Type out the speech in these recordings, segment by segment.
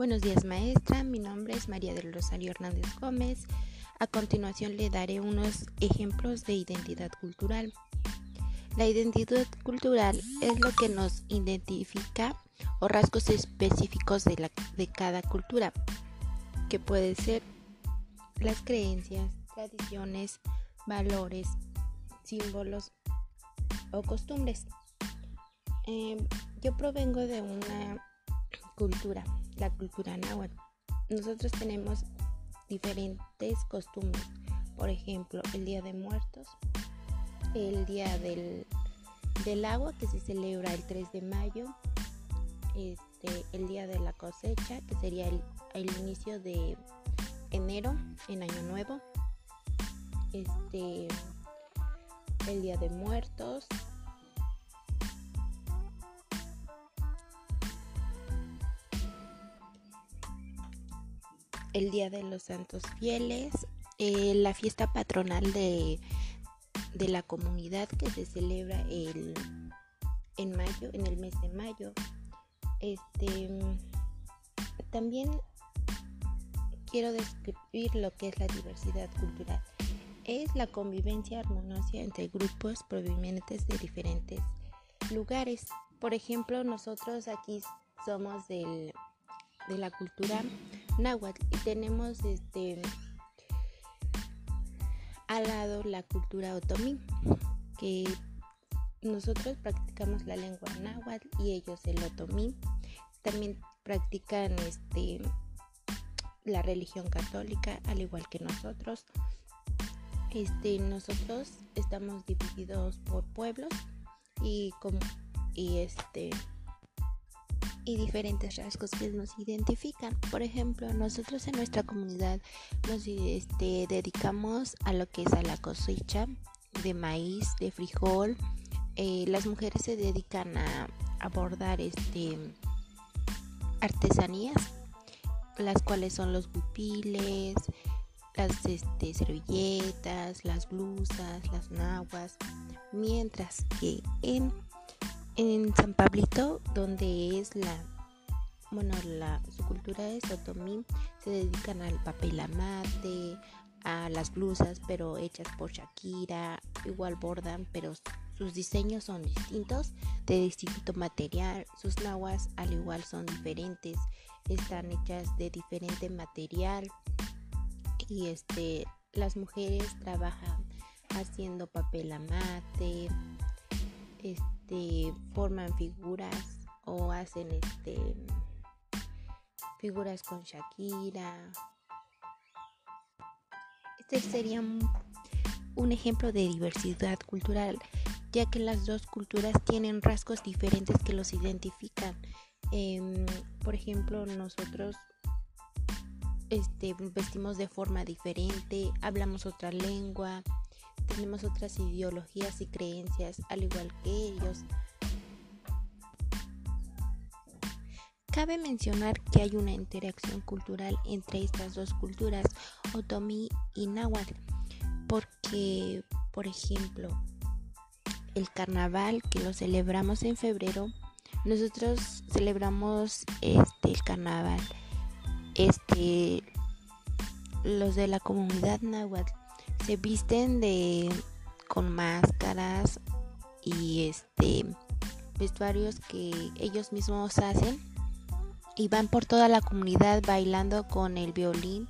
Buenos días maestra, mi nombre es María del Rosario Hernández Gómez. A continuación le daré unos ejemplos de identidad cultural. La identidad cultural es lo que nos identifica o rasgos específicos de, la, de cada cultura, que puede ser las creencias, tradiciones, valores, símbolos o costumbres. Em, yo provengo de una cultura, la cultura náhuatl. Nosotros tenemos diferentes costumbres, por ejemplo, el Día de Muertos, el Día del, Agua, que se celebra el 3 de mayo, este, el Día de la Cosecha, que sería el, el inicio de enero, en Año Nuevo, este, el Día de Muertos, el Día de los Santos Fieles, eh, la fiesta patronal de, de, la comunidad que se celebra el, en mayo, en el mes de mayo. Este, también quiero describir lo que es la diversidad cultural. Es la convivencia armoniosa entre grupos provenientes de diferentes lugares. Por ejemplo, nosotros aquí somos del, de la cultura náhuatl y tenemos este al lado la cultura otomí que nosotros practicamos la lengua náhuatl y ellos el otomí. También practican este la religión católica al igual que nosotros. Este nosotros estamos divididos por pueblos y como y este y diferentes rasgos que nos identifican. Por ejemplo, nosotros en nuestra comunidad nos este, dedicamos a lo que es a la cosecha de maíz, de frijol. Eh, las mujeres se dedican a abordar este, artesanías, las cuales son los bupiles, las este, servilletas, las blusas, las naguas, mientras que en en San Pablito, donde es la, bueno, la, su cultura es otomí, se dedican al papel amate, a las blusas, pero hechas por Shakira, igual bordan, pero sus diseños son distintos, de distinto material, sus nahuas al igual son diferentes, están hechas de diferente material y este las mujeres trabajan haciendo papel amate, este, forman figuras o hacen este, figuras con Shakira. Este sería un ejemplo de diversidad cultural, ya que las dos culturas tienen rasgos diferentes que los identifican. Em, por ejemplo, nosotros este, vestimos de forma diferente, hablamos otra lengua, tenemos otras ideologías y creencias al igual que ellos. Cabe mencionar que hay una interacción cultural entre estas dos culturas, otomí y náhuatl, porque, por ejemplo, el carnaval que lo celebramos en febrero, nosotros celebramos este el carnaval, este los de la comunidad náhuatl se visten de con máscaras y este vestuarios que ellos mismos hacen y van por toda la comunidad bailando con el violín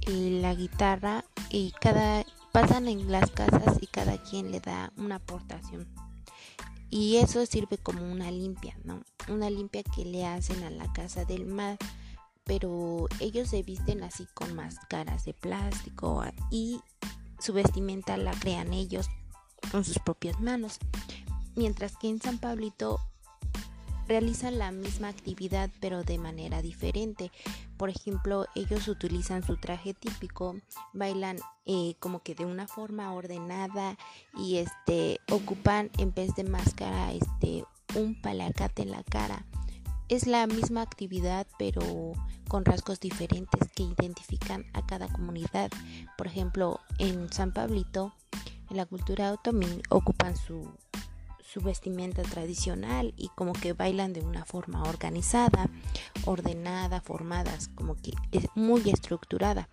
y la guitarra y cada pasan en las casas y cada quien le da una aportación. Y eso sirve como una limpia, ¿no? Una limpia que le hacen a la casa del mar pero ellos se visten así con máscaras de plástico y su vestimenta la crean ellos con sus propias manos. Mientras que en San Pablito realizan la misma actividad pero de manera diferente. Por ejemplo, ellos utilizan su traje típico, bailan eh, como que de una forma ordenada y este ocupan en vez de máscara este un palacate en la cara es la misma actividad pero con rasgos diferentes que identifican a cada comunidad. Por ejemplo, en San Pablito, en la cultura otomí, ocupan su, su vestimenta tradicional y como que bailan de una forma organizada ordenada, formadas, como que es muy estructurada.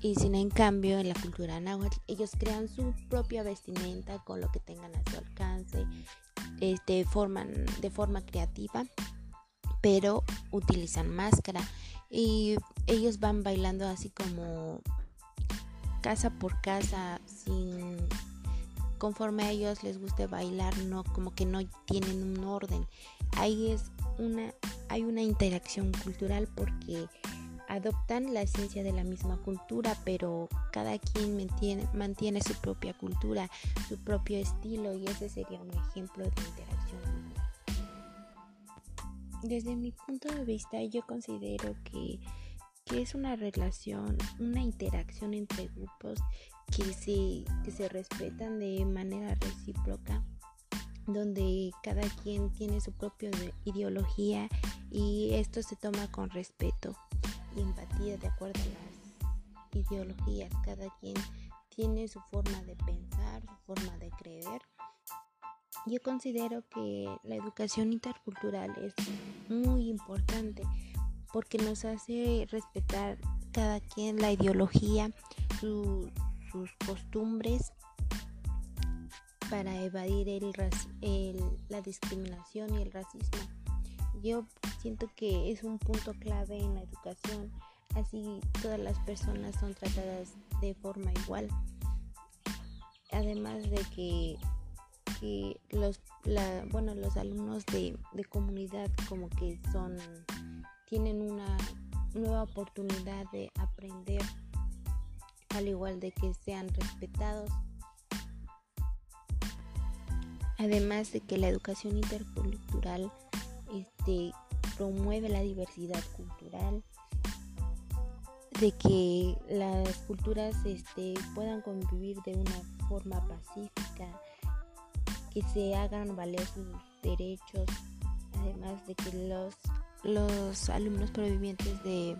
Y sin en cambio en la cultura náhuatl ellos crean su propia vestimenta con lo que tengan a su alcance, este, forman de forma creativa, pero utilizan máscara y ellos van bailando así como casa por casa sin conforme a ellos les guste bailar, no como que no tienen un orden. Ahí es una hay una interacción cultural porque adoptan la esencia de la misma cultura, pero cada quien mantiene, mantiene su propia cultura, su propio estilo y ese sería un ejemplo de interacción. Desde mi punto de vista yo considero que, que es una relación, una interacción entre grupos que se, que se respetan de manera recíproca donde cada quien tiene su propia ideología y esto se toma con respeto y empatía de acuerdo a las ideologías. Cada quien tiene su forma de pensar, su forma de creer. Yo considero que la educación intercultural es muy importante porque nos hace respetar cada quien la ideología, sus costumbres para evadir el, la discriminación y el racismo. Yo siento que es un punto clave en la educación, así todas las personas son tratadas de forma igual. Además de que, los, bueno, los alumnos de, de comunidad como que son, tienen una nueva oportunidad de aprender, al igual de que sean respetados. Además de que la educación intercultural este, promueve la diversidad cultural, de que las culturas este, puedan convivir de una forma pacífica, que se hagan valer sus derechos, además de que los, los alumnos provivientes de,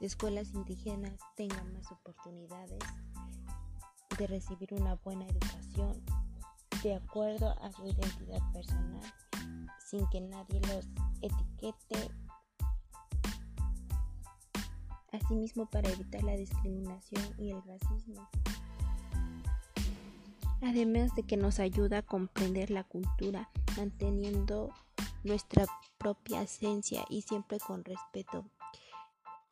de escuelas indígenas tengan más oportunidades de recibir una buena educación de acuerdo a su identidad personal, sin que nadie los etiquete. Asimismo, para evitar la discriminación y el racismo. Además de que nos ayuda a comprender la cultura, manteniendo nuestra propia esencia y siempre con respeto.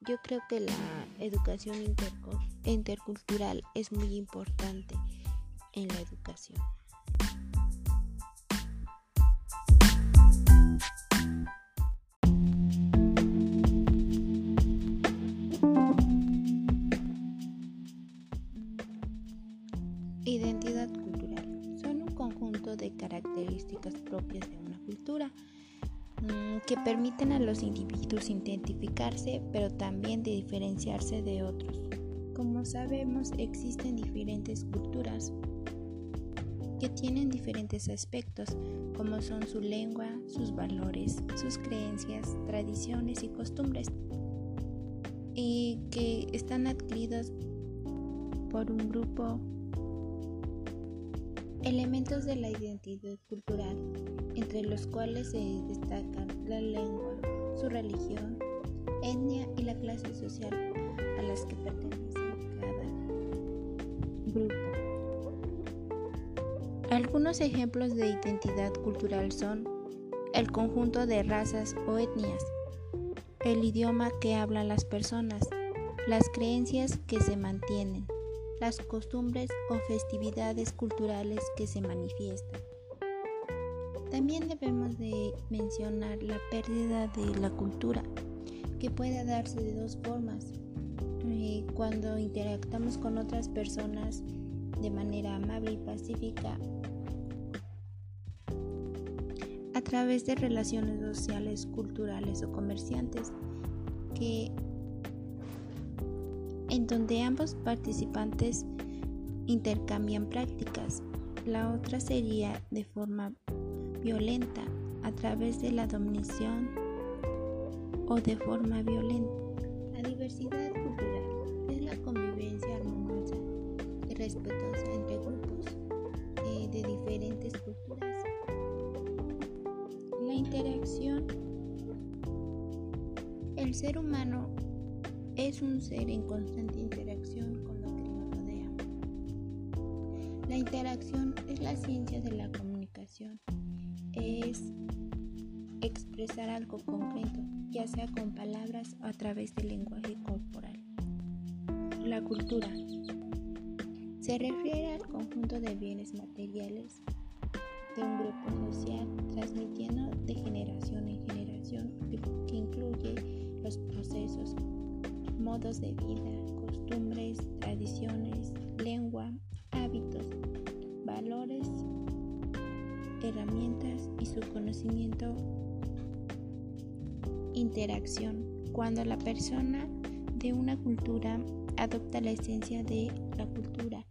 Yo creo que la educación intercultural es muy importante en la educación. Identidad propias de una cultura mm, que permiten a los individuos identificarse, pero también de diferenciarse de otros. Como sabemos, existen diferentes culturas que tienen diferentes aspectos, como son su lengua, sus valores, sus creencias, tradiciones y costumbres, y que están adquiridos por un grupo Elementos de la identidad cultural, entre los cuales se destacan la lengua, su religión, etnia y la clase social a las que pertenece cada grupo. Algunos ejemplos de identidad cultural son el conjunto de razas o etnias, el idioma que hablan las personas, las creencias que se mantienen, las costumbres o festividades culturales que se manifiestan. También debemos de mencionar la pérdida de la cultura, que puede darse de dos formas. Eh, cuando interactuamos con otras personas de manera amable y pacífica, a través de relaciones sociales, culturales o comerciantes, que en donde ambos participantes intercambian prácticas. La otra sería de forma violenta a través de la dominación o de forma violenta. La diversidad cultural es la convivencia armoniosa y respetuosa entre grupos eh, de diferentes culturas. La interacción El ser humano es un ser en constante interacción con lo que nos rodea. La interacción es la ciencia de la comunicación. Es expresar algo concreto, ya sea con palabras o a través del lenguaje corporal. La cultura se refiere al conjunto de bienes materiales de un grupo social transmitiendo de generación en generación que incluye los procesos, modos de vida, costumbres, tradiciones, lengua, hábitos, valores, herramientas y su conocimiento interacción cuando la persona de una cultura adopta la esencia de la cultura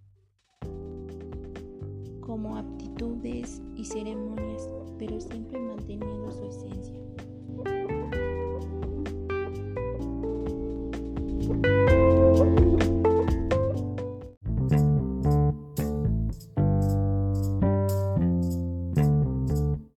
como aptitudes y ceremonias, pero siempre manteniendo su esencia. Thank you.